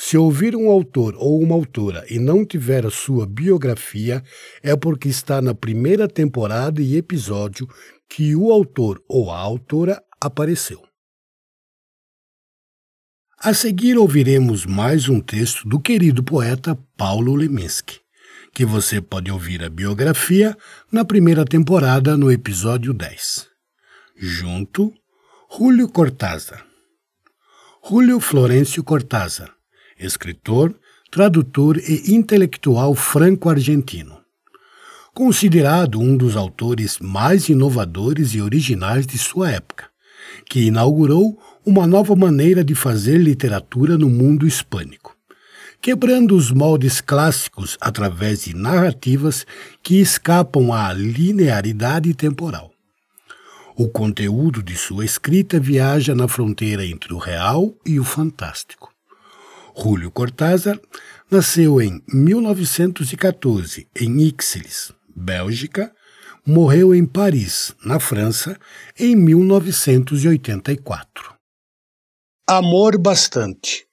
se ouvir um autor ou uma autora e não tiver a sua biografia, é porque está na primeira temporada e episódio que o autor ou a autora apareceu. A seguir ouviremos mais um texto do querido poeta Paulo Leminski, que você pode ouvir a biografia na primeira temporada no episódio 10. Junto, Júlio Cortázar. Júlio Florencio Cortázar escritor, tradutor e intelectual franco-argentino. Considerado um dos autores mais inovadores e originais de sua época, que inaugurou uma nova maneira de fazer literatura no mundo hispânico, quebrando os moldes clássicos através de narrativas que escapam à linearidade temporal. O conteúdo de sua escrita viaja na fronteira entre o real e o fantástico. Júlio Cortázar nasceu em 1914 em Ixelles, Bélgica, morreu em Paris, na França, em 1984. Amor bastante.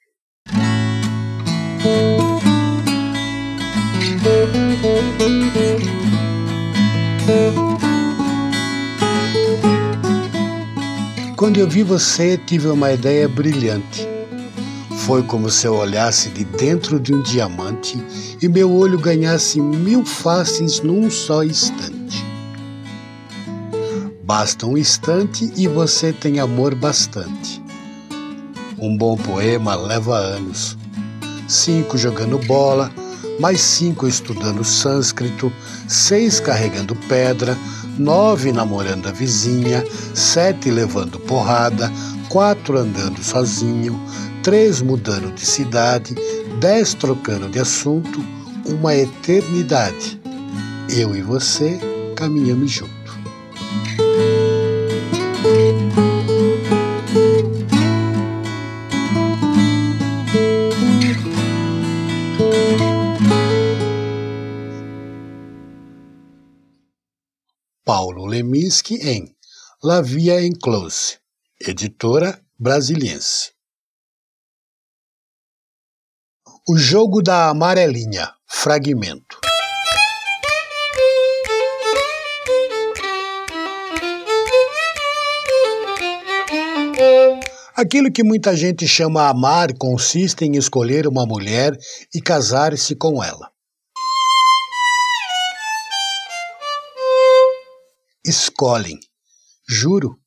Quando eu vi você, tive uma ideia brilhante foi como se eu olhasse de dentro de um diamante e meu olho ganhasse mil faces num só instante. Basta um instante e você tem amor bastante. Um bom poema leva anos. Cinco jogando bola, mais cinco estudando sânscrito, seis carregando pedra, nove namorando a vizinha, sete levando porrada, quatro andando sozinho, três mudando de cidade, dez trocando de assunto, uma eternidade. Eu e você caminhamos junto. Paulo Leminski em La Via Enclose, editora brasiliense. O jogo da amarelinha, fragmento. Aquilo que muita gente chama amar consiste em escolher uma mulher e casar-se com ela. Escolhem, juro,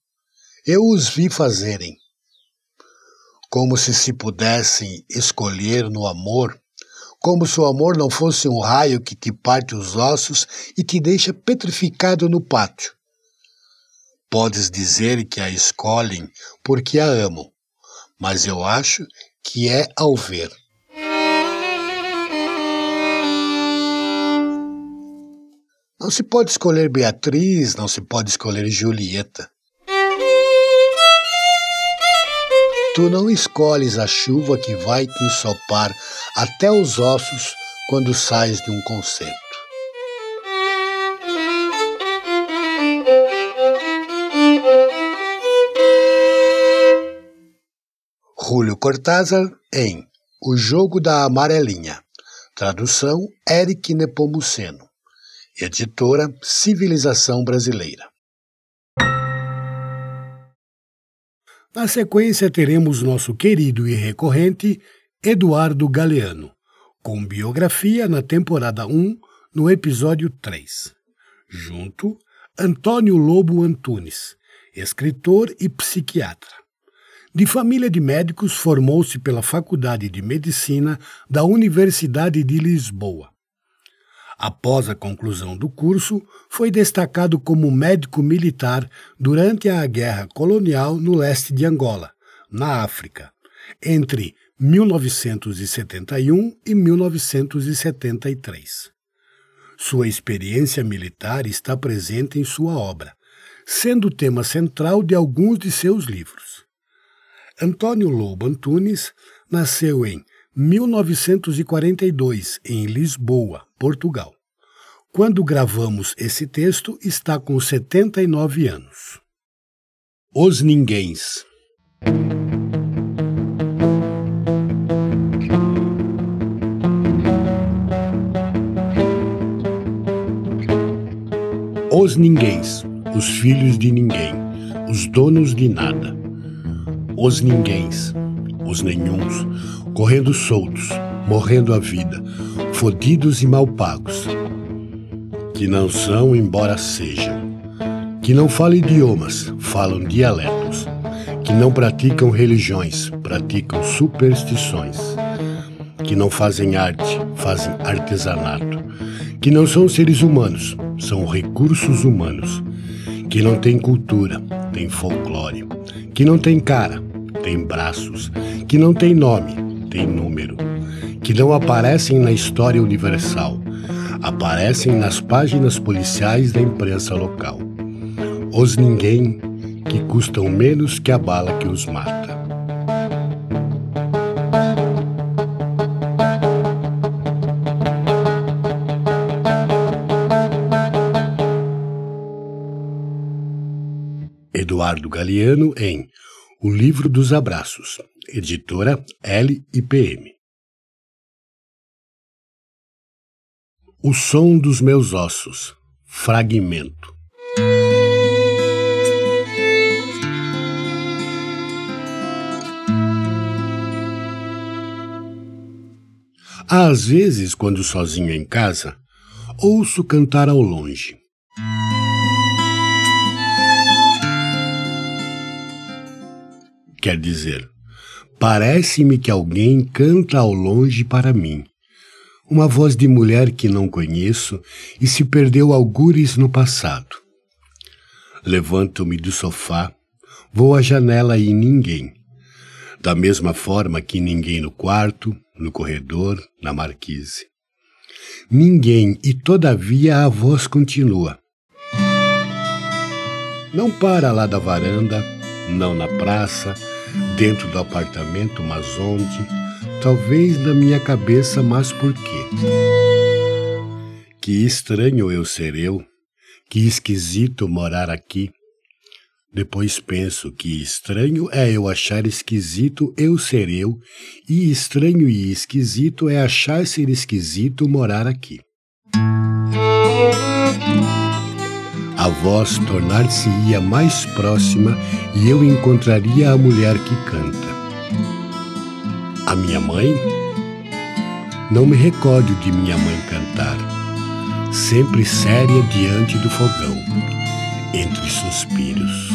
eu os vi fazerem como se se pudessem escolher no amor, como se o amor não fosse um raio que te parte os ossos e te deixa petrificado no pátio. Podes dizer que a escolhem porque a amam, mas eu acho que é ao ver. Não se pode escolher Beatriz, não se pode escolher Julieta. Tu não escolhes a chuva que vai te ensopar até os ossos quando sais de um concerto. Júlio Cortázar em O Jogo da Amarelinha. Tradução Eric Nepomuceno. Editora Civilização Brasileira. Na sequência, teremos nosso querido e recorrente Eduardo Galeano, com biografia na temporada 1, no episódio 3. Junto, Antônio Lobo Antunes, escritor e psiquiatra. De família de médicos, formou-se pela Faculdade de Medicina da Universidade de Lisboa. Após a conclusão do curso, foi destacado como médico militar durante a Guerra Colonial no leste de Angola, na África, entre 1971 e 1973. Sua experiência militar está presente em sua obra, sendo tema central de alguns de seus livros. Antônio Lobo Antunes nasceu em 1942 em Lisboa, Portugal. Quando gravamos esse texto, está com 79 anos. Os Ninguéms. Os Ninguéms, os filhos de ninguém, os donos de nada os ninguéms, os nenhuns, correndo soltos, morrendo a vida, fodidos e mal pagos, que não são, embora sejam, que não falam idiomas, falam dialetos, que não praticam religiões, praticam superstições, que não fazem arte, fazem artesanato, que não são seres humanos, são recursos humanos, que não têm cultura, têm folclore, que não têm cara, tem braços, que não tem nome, tem número, que não aparecem na história universal, aparecem nas páginas policiais da imprensa local. Os ninguém que custam menos que a bala que os mata. Eduardo Galeano em o Livro dos Abraços, editora LIPM. O som dos meus ossos, fragmento. Às vezes, quando sozinho em casa, ouço cantar ao longe. Quer dizer, parece-me que alguém canta ao longe para mim. Uma voz de mulher que não conheço e se perdeu algures no passado. Levanto-me do sofá, vou à janela e ninguém. Da mesma forma que ninguém no quarto, no corredor, na marquise. Ninguém, e todavia a voz continua. Não para lá da varanda, não na praça, dentro do apartamento, mas onde? Talvez na minha cabeça, mas por quê? Que estranho eu ser eu, que esquisito morar aqui. Depois penso que estranho é eu achar esquisito eu ser eu, e estranho e esquisito é achar ser esquisito morar aqui a voz tornar-se-ia mais próxima e eu encontraria a mulher que canta. A minha mãe? Não me recordo de minha mãe cantar, sempre séria diante do fogão, entre suspiros.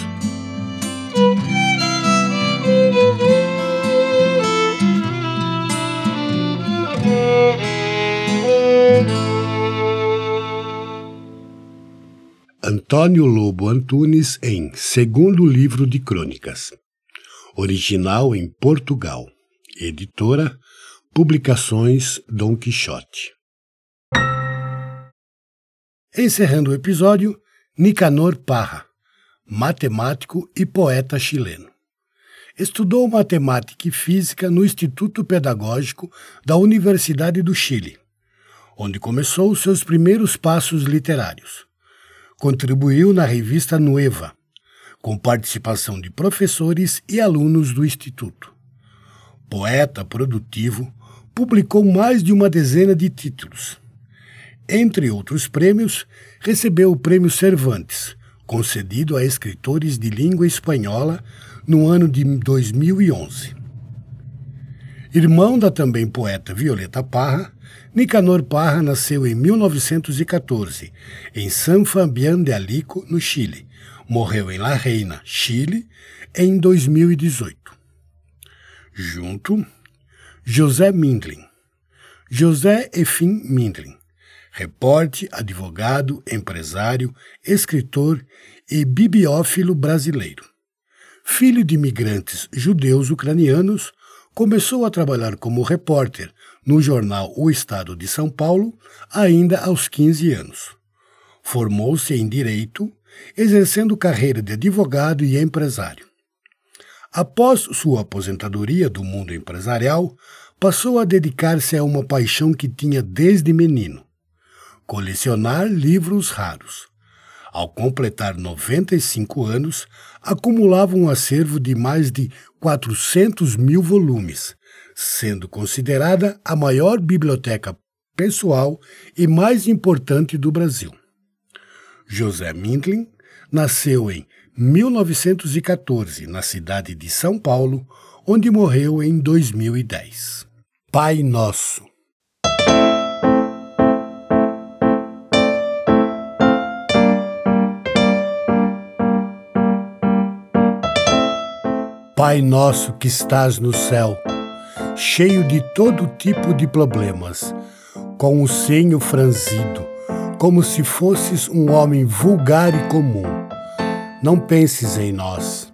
Antônio Lobo Antunes em Segundo Livro de Crônicas. Original em Portugal. Editora Publicações Dom Quixote. Encerrando o episódio, Nicanor Parra, matemático e poeta chileno. Estudou matemática e física no Instituto Pedagógico da Universidade do Chile, onde começou seus primeiros passos literários contribuiu na revista Nueva, com participação de professores e alunos do Instituto. Poeta produtivo, publicou mais de uma dezena de títulos. Entre outros prêmios, recebeu o Prêmio Cervantes, concedido a escritores de língua espanhola no ano de 2011. Irmão da também poeta Violeta Parra, Nicanor Parra nasceu em 1914, em San Fabián de Alico, no Chile. Morreu em La Reina, Chile, em 2018. Junto, José Mindlin. José Efim Mindlin, repórter, advogado, empresário, escritor e bibliófilo brasileiro. Filho de imigrantes judeus ucranianos, começou a trabalhar como repórter no jornal O Estado de São Paulo ainda aos 15 anos. Formou-se em Direito, exercendo carreira de advogado e empresário. Após sua aposentadoria do mundo empresarial, passou a dedicar-se a uma paixão que tinha desde menino: colecionar livros raros. Ao completar 95 anos, acumulava um acervo de mais de 400 mil volumes, sendo considerada a maior biblioteca pessoal e mais importante do Brasil. José Mindlin nasceu em 1914 na cidade de São Paulo, onde morreu em 2010. Pai Nosso Pai nosso que estás no céu, cheio de todo tipo de problemas, com o senho franzido, como se fosses um homem vulgar e comum. Não penses em nós.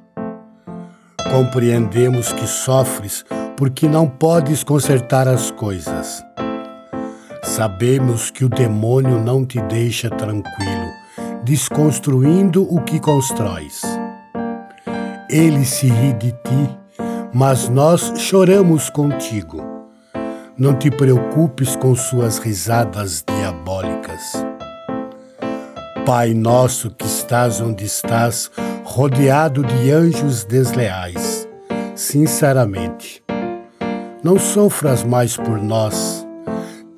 Compreendemos que sofres porque não podes consertar as coisas. Sabemos que o demônio não te deixa tranquilo, desconstruindo o que constróis ele se ri de ti, mas nós choramos contigo. Não te preocupes com suas risadas diabólicas. Pai nosso que estás onde estás, rodeado de anjos desleais, sinceramente, não sofras mais por nós.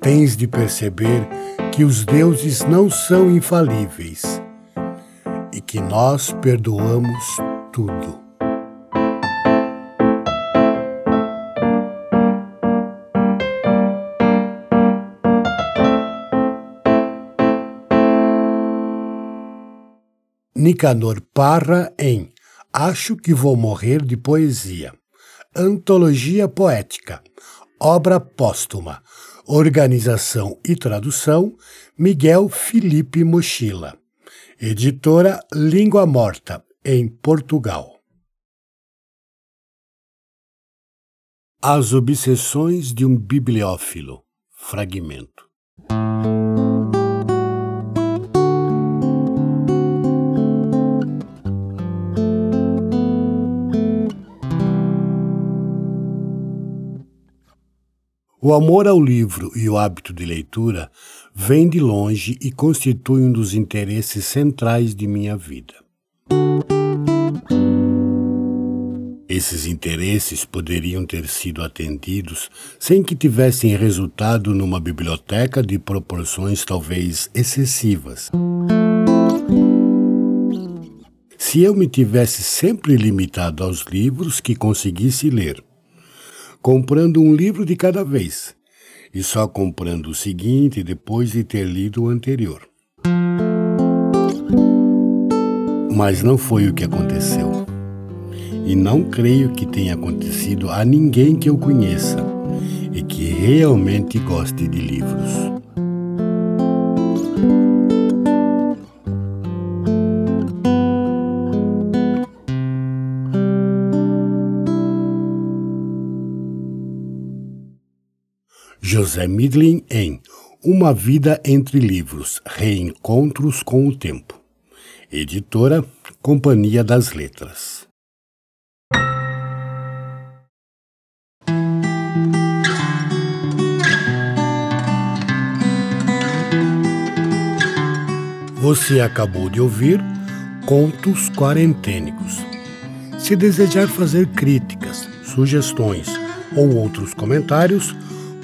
Tens de perceber que os deuses não são infalíveis e que nós perdoamos tudo. Nicanor Parra em Acho que Vou Morrer de Poesia. Antologia Poética. Obra póstuma. Organização e tradução Miguel Felipe Mochila. Editora Língua Morta, em Portugal. As Obsessões de um Bibliófilo. Fragmento. O amor ao livro e o hábito de leitura vem de longe e constitui um dos interesses centrais de minha vida. Esses interesses poderiam ter sido atendidos sem que tivessem resultado numa biblioteca de proporções talvez excessivas. Se eu me tivesse sempre limitado aos livros que conseguisse ler, comprando um livro de cada vez, e só comprando o seguinte depois de ter lido o anterior. Mas não foi o que aconteceu. E não creio que tenha acontecido a ninguém que eu conheça e que realmente goste de livros. José Midlin em Uma Vida Entre Livros Reencontros com o Tempo. Editora Companhia das Letras. Você acabou de ouvir Contos Quarentênicos. Se desejar fazer críticas, sugestões, ou outros comentários,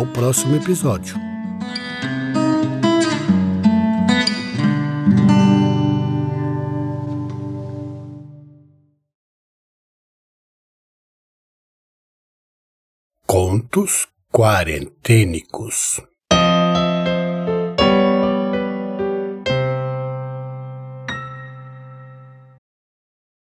O próximo episódio. Contos Quarentênicos